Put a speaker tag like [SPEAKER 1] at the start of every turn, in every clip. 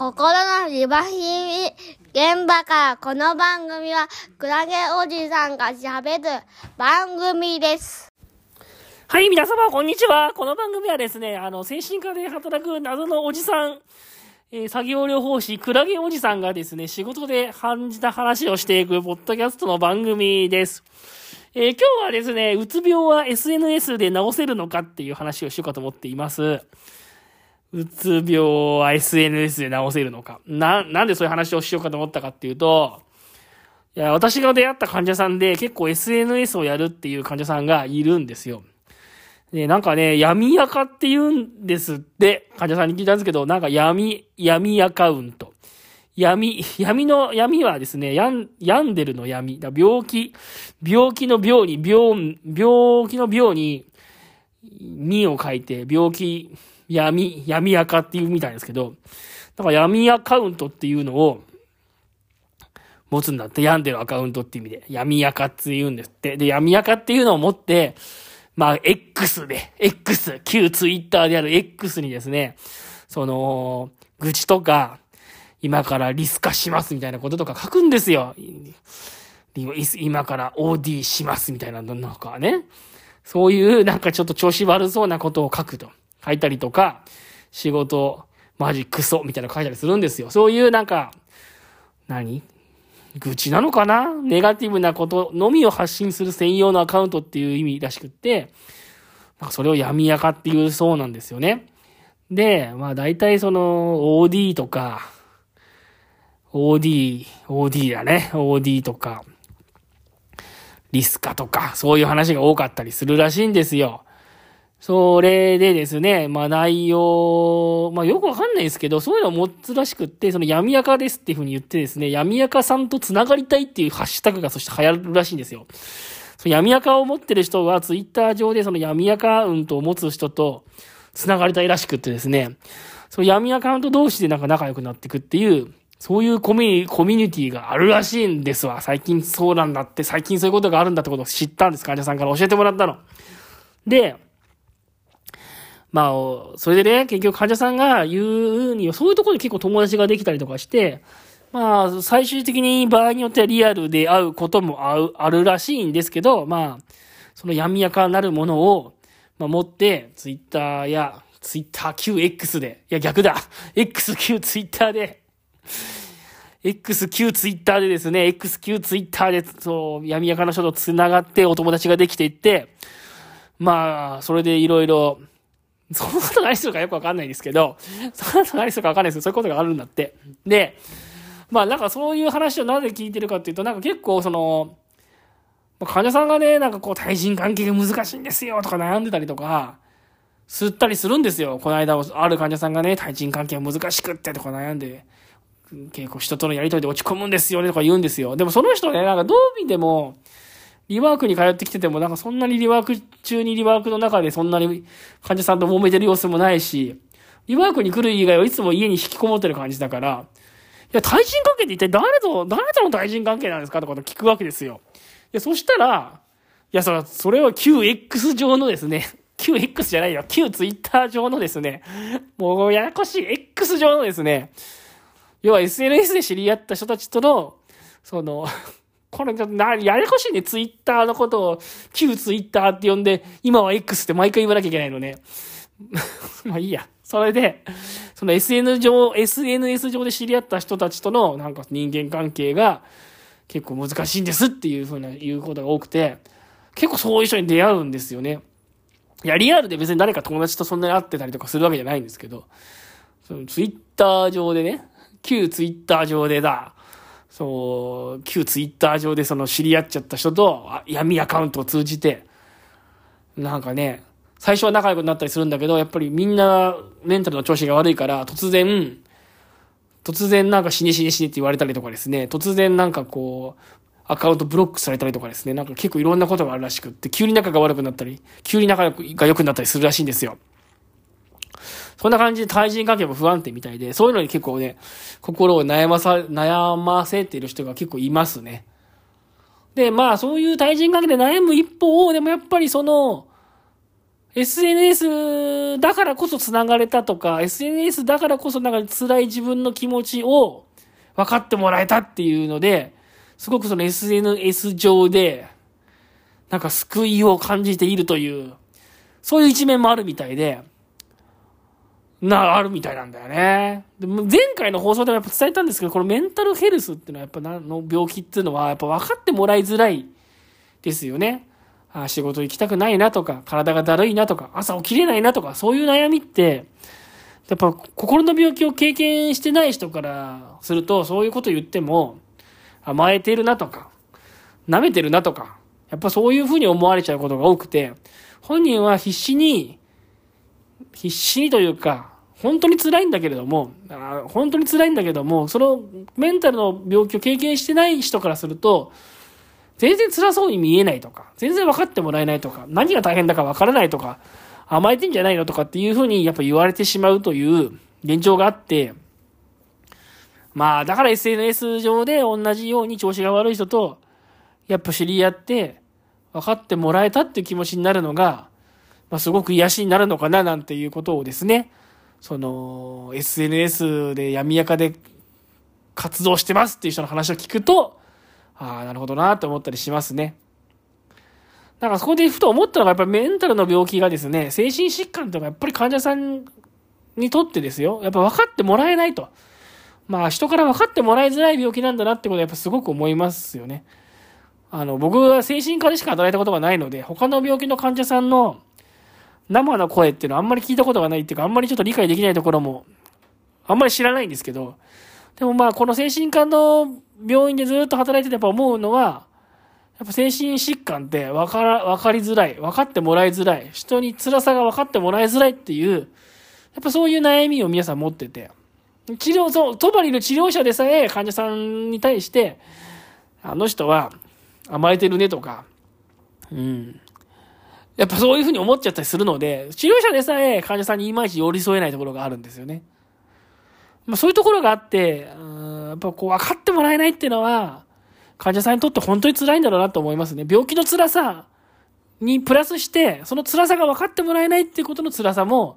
[SPEAKER 1] 心のリバヒミ現場からこの番組はクラゲおじさんが喋る番組です。
[SPEAKER 2] はい、皆様、こんにちは。この番組はですね、あの、精神科で働く謎のおじさん、えー作業療法士、クラゲおじさんがですね、仕事で感じた話をしていく、ポッドキャストの番組です。えー今日はですね、うつ病は SNS で治せるのかっていう話をしようかと思っています。うつ病は SNS で治せるのか。な、なんでそういう話をしようかと思ったかっていうと、いや、私が出会った患者さんで結構 SNS をやるっていう患者さんがいるんですよ。で、なんかね、闇アカって言うんですって、患者さんに聞いたんですけど、なんか闇、闇アカウント。闇、闇の、闇はですね、やん、病んでるの闇。だ病気、病気の病に、病、病気の病に、みを書いて、病気、闇、闇アカっていうみたいですけど、だから闇アカウントっていうのを、持つんだって、病んでるアカウントっていう意味で、闇アカって言うんですって。で、闇アカっていうのを持って、まあ、X で、X、旧ツイッターである X にですね、その、愚痴とか、今からリス化しますみたいなこととか書くんですよ。今から OD しますみたいなのなんかね。そういうなんかちょっと調子悪そうなことを書くと。書いたりとか、仕事、マジクソみたいなの書いたりするんですよ。そういうなんか、何？愚痴なのかな？ネガティブなことのみを発信する専用のアカウントっていう意味らしくって、なんかそれを闇垢っていうそうなんですよね。で、まあ大体その OD とか、OD、OD だね。OD とか、リスカとか、そういう話が多かったりするらしいんですよ。それでですね、まあ内容、まあよくわかんないですけど、そういうのを持つらしくって、その闇垢ですっていうふうに言ってですね、闇垢さんと繋がりたいっていうハッシュタグがそして流行るらしいんですよ。その闇垢を持ってる人は、ツイッター上でその闇垢アカウントを持つ人と繋がりたいらしくってですね、その闇アカウント同士でなんか仲良くなっていくっていう、そういうコミュニティがあるらしいんですわ。最近そうなんだって、最近そういうことがあるんだってことを知ったんです。患者さんから教えてもらったの。で、まあ、それでね、結局患者さんが言うには、そういうところで結構友達ができたりとかして、まあ、最終的に場合によってはリアルで会うこともあうあるらしいんですけど、まあ、その闇やかなるものを、まあ、持って、ツイッターや、ツイッター QX で、いや逆だ !XQ ツイッターで、XQ ツイッターでですね、XQ ツイッターで、そう、闇やかな人と繋がってお友達ができていって、まあ、それでいろいろ、そんなこと何するかよくわかんないですけど、そんなこと何するかわかんないですけど、そういうことがあるんだって。で、まあなんかそういう話をなぜ聞いてるかっていうと、なんか結構その、患者さんがね、なんかこう対人関係が難しいんですよとか悩んでたりとか、吸ったりするんですよ。この間、ある患者さんがね、対人関係が難しくってとか悩んで、結構人とのやりとりで落ち込むんですよねとか言うんですよ。でもその人ね、なんかどう見ても、リワークに通ってきてても、なんかそんなにリワーク中にリワークの中でそんなに患者さんと揉めてる様子もないし、リワークに来る以外はいつも家に引きこもってる感じだから、いや、対人関係って一体誰と、誰との対人関係なんですかとかと聞くわけですよ。いや、そしたら、いや、それそれは QX 上のですね、QX じゃないよ、Q ツイッター上のですね、もうややこしい X 上のですね、要は SNS で知り合った人たちとの、その、これ、な、ややこしいね。ツイッターのことを、旧ツイッターって呼んで、今は X って毎回言わなきゃいけないのね。まあいいや。それで、その SN 上、SNS 上で知り合った人たちとの、なんか人間関係が結構難しいんですっていうふうな言うことが多くて、結構そういう人に出会うんですよね。いや、リアルで別に誰か友達とそんなに会ってたりとかするわけじゃないんですけど、そのツイッター上でね、旧ツイッター上でだ、そう、旧ツイッター上でその知り合っちゃった人と闇アカウントを通じて、なんかね、最初は仲良くなったりするんだけど、やっぱりみんなメンタルの調子が悪いから、突然、突然なんか死ね死ね死ねって言われたりとかですね、突然なんかこう、アカウントブロックされたりとかですね、なんか結構いろんなことがあるらしくって、急に仲が悪くなったり、急に仲が良くなったりするらしいんですよ。そんな感じで対人関係も不安定みたいで、そういうのに結構ね、心を悩まさ、悩ませてる人が結構いますね。で、まあそういう対人関係で悩む一方、でもやっぱりその、SNS だからこそ繋がれたとか、SNS だからこそなんか辛い自分の気持ちを分かってもらえたっていうので、すごくその SNS 上で、なんか救いを感じているという、そういう一面もあるみたいで、な、あるみたいなんだよね。で前回の放送でもやっぱ伝えたんですけど、このメンタルヘルスっていうのはやっぱ何の病気っていうのはやっぱ分かってもらいづらいですよね。あ仕事行きたくないなとか、体がだるいなとか、朝起きれないなとか、そういう悩みって、やっぱ心の病気を経験してない人からすると、そういうこと言っても、甘えてるなとか、舐めてるなとか、やっぱそういうふうに思われちゃうことが多くて、本人は必死に、必死にというか、本当に辛いんだけれども、本当に辛いんだけども、そのメンタルの病気を経験してない人からすると、全然辛そうに見えないとか、全然分かってもらえないとか、何が大変だか分からないとか、甘えてんじゃないのとかっていうふうにやっぱ言われてしまうという現状があって、まあ、だから SNS 上で同じように調子が悪い人と、やっぱ知り合って、分かってもらえたっていう気持ちになるのが、まあ、すごく癒しになるのかななんていうことをですね、その、SNS で闇やかで活動してますっていう人の話を聞くと、ああ、なるほどなって思ったりしますね。なんかそこでふと思ったのが、やっぱりメンタルの病気がですね、精神疾患というのはやっぱり患者さんにとってですよ、やっぱ分かってもらえないと。まあ人から分かってもらいづらい病気なんだなってことはやっぱすごく思いますよね。あの、僕は精神科でしか働いたことがないので、他の病気の患者さんの生の声っていうのはあんまり聞いたことがないっていうか、あんまりちょっと理解できないところも、あんまり知らないんですけど、でもまあ、この精神科の病院でずっと働いててやっぱ思うのは、やっぱ精神疾患って分から、分かりづらい、分かってもらいづらい、人に辛さが分かってもらいづらいっていう、やっぱそういう悩みを皆さん持ってて、治療、そう、そばにいる治療者でさえ患者さんに対して、あの人は甘えてるねとか、うん。やっぱそういうふうに思っちゃったりするので、治療者でさえ患者さんにいまいち寄り添えないところがあるんですよね。まあ、そういうところがあって、うんやっぱこう分かってもらえないっていうのは、患者さんにとって本当に辛いんだろうなと思いますね。病気の辛さにプラスして、その辛さが分かってもらえないっていうことの辛さも、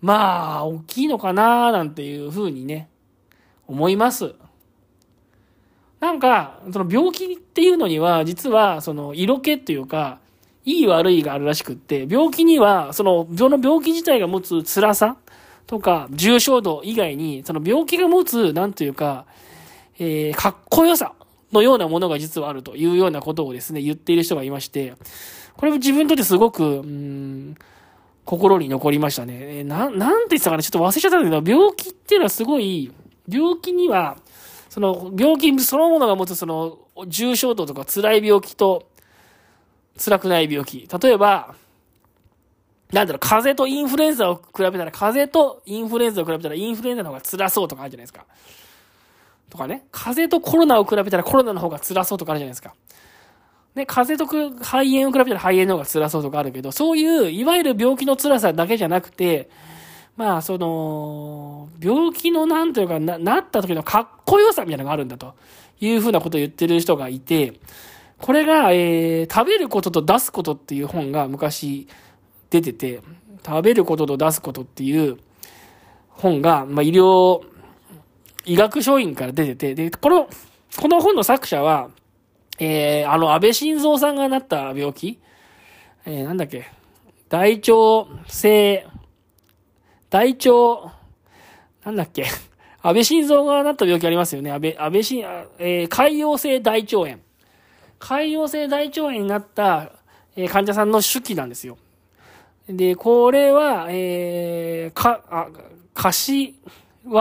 [SPEAKER 2] まあ、大きいのかななんていうふうにね、思います。なんか、その病気っていうのには、実は、その色気っていうか、いい悪いがあるらしくって、病気には、その、その病気自体が持つ辛さとか、重症度以外に、その病気が持つ、なんというか、えー、かっこよさのようなものが実はあるというようなことをですね、言っている人がいまして、これも自分にとってすごく、うん、心に残りましたね。えな、なんて言ってたかな？ちょっと忘れちゃったんだけど、病気っていうのはすごい、病気には、その、病気そのものが持つその、重症度とか辛い病気と、辛くない病気。例えば、なんだろう、風邪とインフルエンザを比べたら、風邪とインフルエンザを比べたら、インフルエンザの方が辛そうとかあるじゃないですか。とかね、風邪とコロナを比べたらコロナの方が辛そうとかあるじゃないですか。ね、風邪と肺炎を比べたら肺炎の方が辛そうとかあるけど、そういう、いわゆる病気の辛さだけじゃなくて、まあ、その、病気のなんというかな、なった時のかっこよさみたいなのがあるんだというふうなことを言ってる人がいて、これが、えー、食べることと出すことっていう本が昔、出てて、食べることと出すことっていう本が、まあ、医療、医学書院から出てて、で、この、この本の作者は、えー、あの、安倍晋三さんがなった病気、えー、なんだっけ、大腸性、大腸、なんだっけ、安倍晋三がなった病気ありますよね。安倍、安倍晋、えー、潰瘍性大腸炎。潰瘍性大腸炎になった、え、患者さんの手記なんですよ。で、これは、えー、か、あ、柏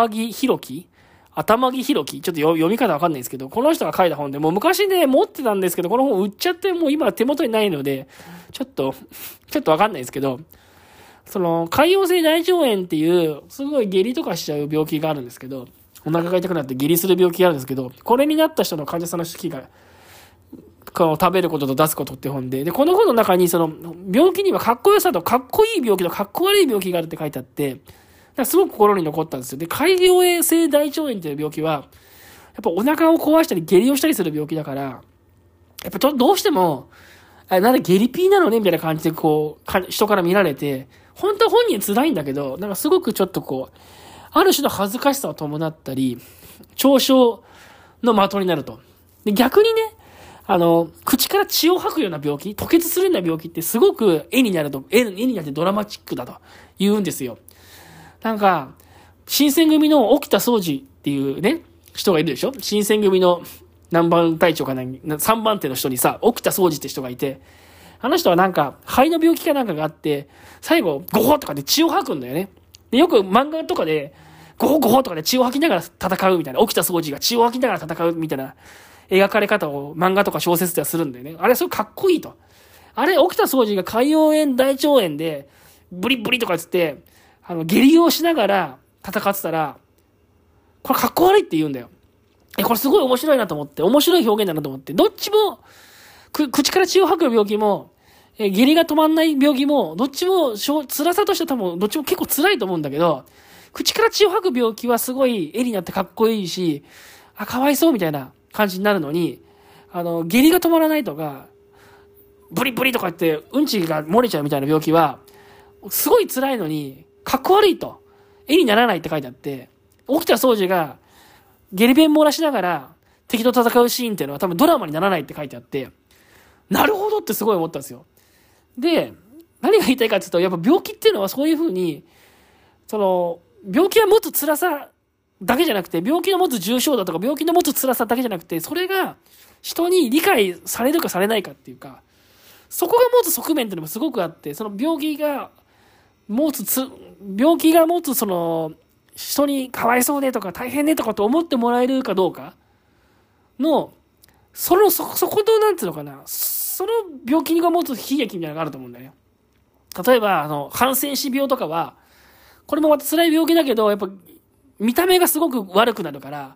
[SPEAKER 2] 木弘樹？頭木弘樹？ちょっと読み方わかんないですけど、この人が書いた本で、もう昔ね、持ってたんですけど、この本売っちゃって、もう今手元にないので、ちょっと、ちょっとわかんないですけど、その、潰瘍性大腸炎っていう、すごい下痢とかしちゃう病気があるんですけど、お腹が痛くなって下痢する病気があるんですけど、これになった人の患者さんの手記がこの食べることと出すことって本で、で、この本の中にその、病気にはかっこよさとかっこいい病気とかっこ悪い病気があるって書いてあって、すごく心に残ったんですよ。で、開業衛性大腸炎っていう病気は、やっぱお腹を壊したり下痢をしたりする病気だから、やっぱどうしても、あ、なんでゲリピーなのねみたいな感じでこう、か人から見られて、本当は本人辛いんだけど、なんかすごくちょっとこう、ある種の恥ずかしさを伴ったり、嘲笑の的になると。で、逆にね、あの、口から血を吐くような病気、吐血するような病気ってすごく絵になると、絵になってドラマチックだと言うんですよ。なんか、新選組の沖田総司っていうね、人がいるでしょ？新選組の何番隊長かな、3番手の人にさ、沖田総司って人がいて、あの人はなんか、肺の病気かなんかがあって、最後、ゴホとかで血を吐くんだよね。で、よく漫画とかで、ゴホゴホとかで血を吐きながら戦うみたいな、沖田総司が血を吐きながら戦うみたいな描かれ方を漫画とか小説ではするんだよね。あれ、それかっこいいと。あれ、沖田総司が海洋炎大腸炎で、ブリブリとかつって、あの、下痢をしながら戦ってたら、これかっこ悪いって言うんだよ。え、これすごい面白いなと思って、面白い表現だなと思って、どっちも、く、口から血を吐く病気も、え、下痢が止まんない病気も、どっちも、辛さとしては多分、どっちも結構辛いと思うんだけど、口から血を吐く病気はすごい絵になってかっこいいし、あ、かわいそうみたいな感じになるのに、あの、下痢が止まらないとか、ブリブリとかって、うんちが漏れちゃうみたいな病気は、すごい辛いのに、かっこ悪いと、絵にならないって書いてあって、起きた掃除が、下痢弁漏らしながら、敵と戦うシーンっていうのは多分ドラマにならないって書いてあって、なるほどってすごい思ったんですよ。で、何が言いたいかっていうと、やっぱ病気っていうのはそういうふうに、その、病気は持つ辛さだけじゃなくて、病気の持つ重症度とか病気の持つ辛さだけじゃなくて、それが人に理解されるかされないかっていうか、そこが持つ側面っていうのもすごくあって、その病気が持つつ、病気が持つその、人にかわいそうねとか大変ねとかと思ってもらえるかどうかの、その、そ、そこと、なんていうのかな、その病気が持つ悲劇みたいなのがあると思うんだよね。例えば、あの、感染死病とかは、これもまた辛い病気だけど、やっぱ見た目がすごく悪くなるから、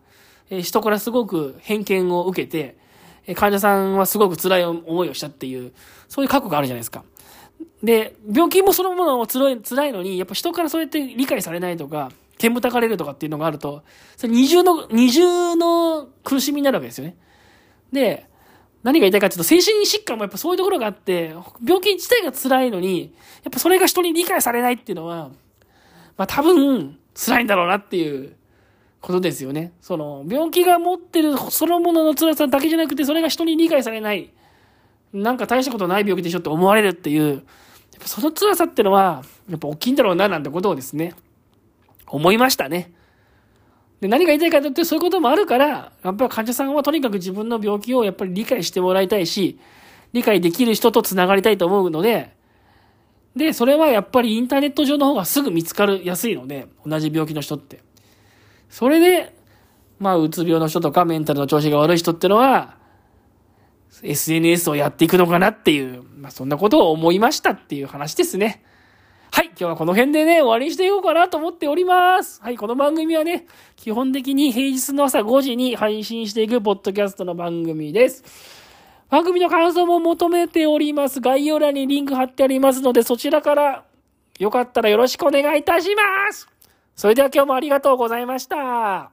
[SPEAKER 2] えー、人からすごく偏見を受けて、えー、患者さんはすごく辛い思いをしたっていう、そういう過去があるじゃないですか。で、病気もそのものを辛い辛いのに、やっぱ人からそうやって理解されないとか、煙たかれるとかっていうのがあると、それ二重の、二重の苦しみになるわけですよね。で、何が言いたいかっていうと、精神疾患もやっぱそういうところがあって、病気自体が辛いのに、やっぱそれが人に理解されないっていうのは、まあ多分、辛いんだろうなっていうことですよね。その、病気が持ってるそのものの辛さだけじゃなくて、それが人に理解されない。なんか大したことない病気でしょって思われるっていう、やっぱその辛さってのは、やっぱ大きいんだろうな、なんてことをですね、思いましたね。で、何が言いたいかというと、そういうこともあるから、やっぱり患者さんはとにかく自分の病気をやっぱり理解してもらいたいし、理解できる人と繋がりたいと思うので、で、それはやっぱりインターネット上の方がすぐ見つかるやすいので、同じ病気の人って。それで、まあ、うつ病の人とかメンタルの調子が悪い人ってのは、SNS をやっていくのかなっていう、まあ、そんなことを思いましたっていう話ですね。はい、今日はこの辺でね、終わりにしていこうかなと思っております。はい、この番組はね、基本的に平日の朝5時に配信していくポッドキャストの番組です。番組の感想も求めております。概要欄にリンク貼ってありますので、そちらからよかったらよろしくお願いいたします。それでは今日もありがとうございました。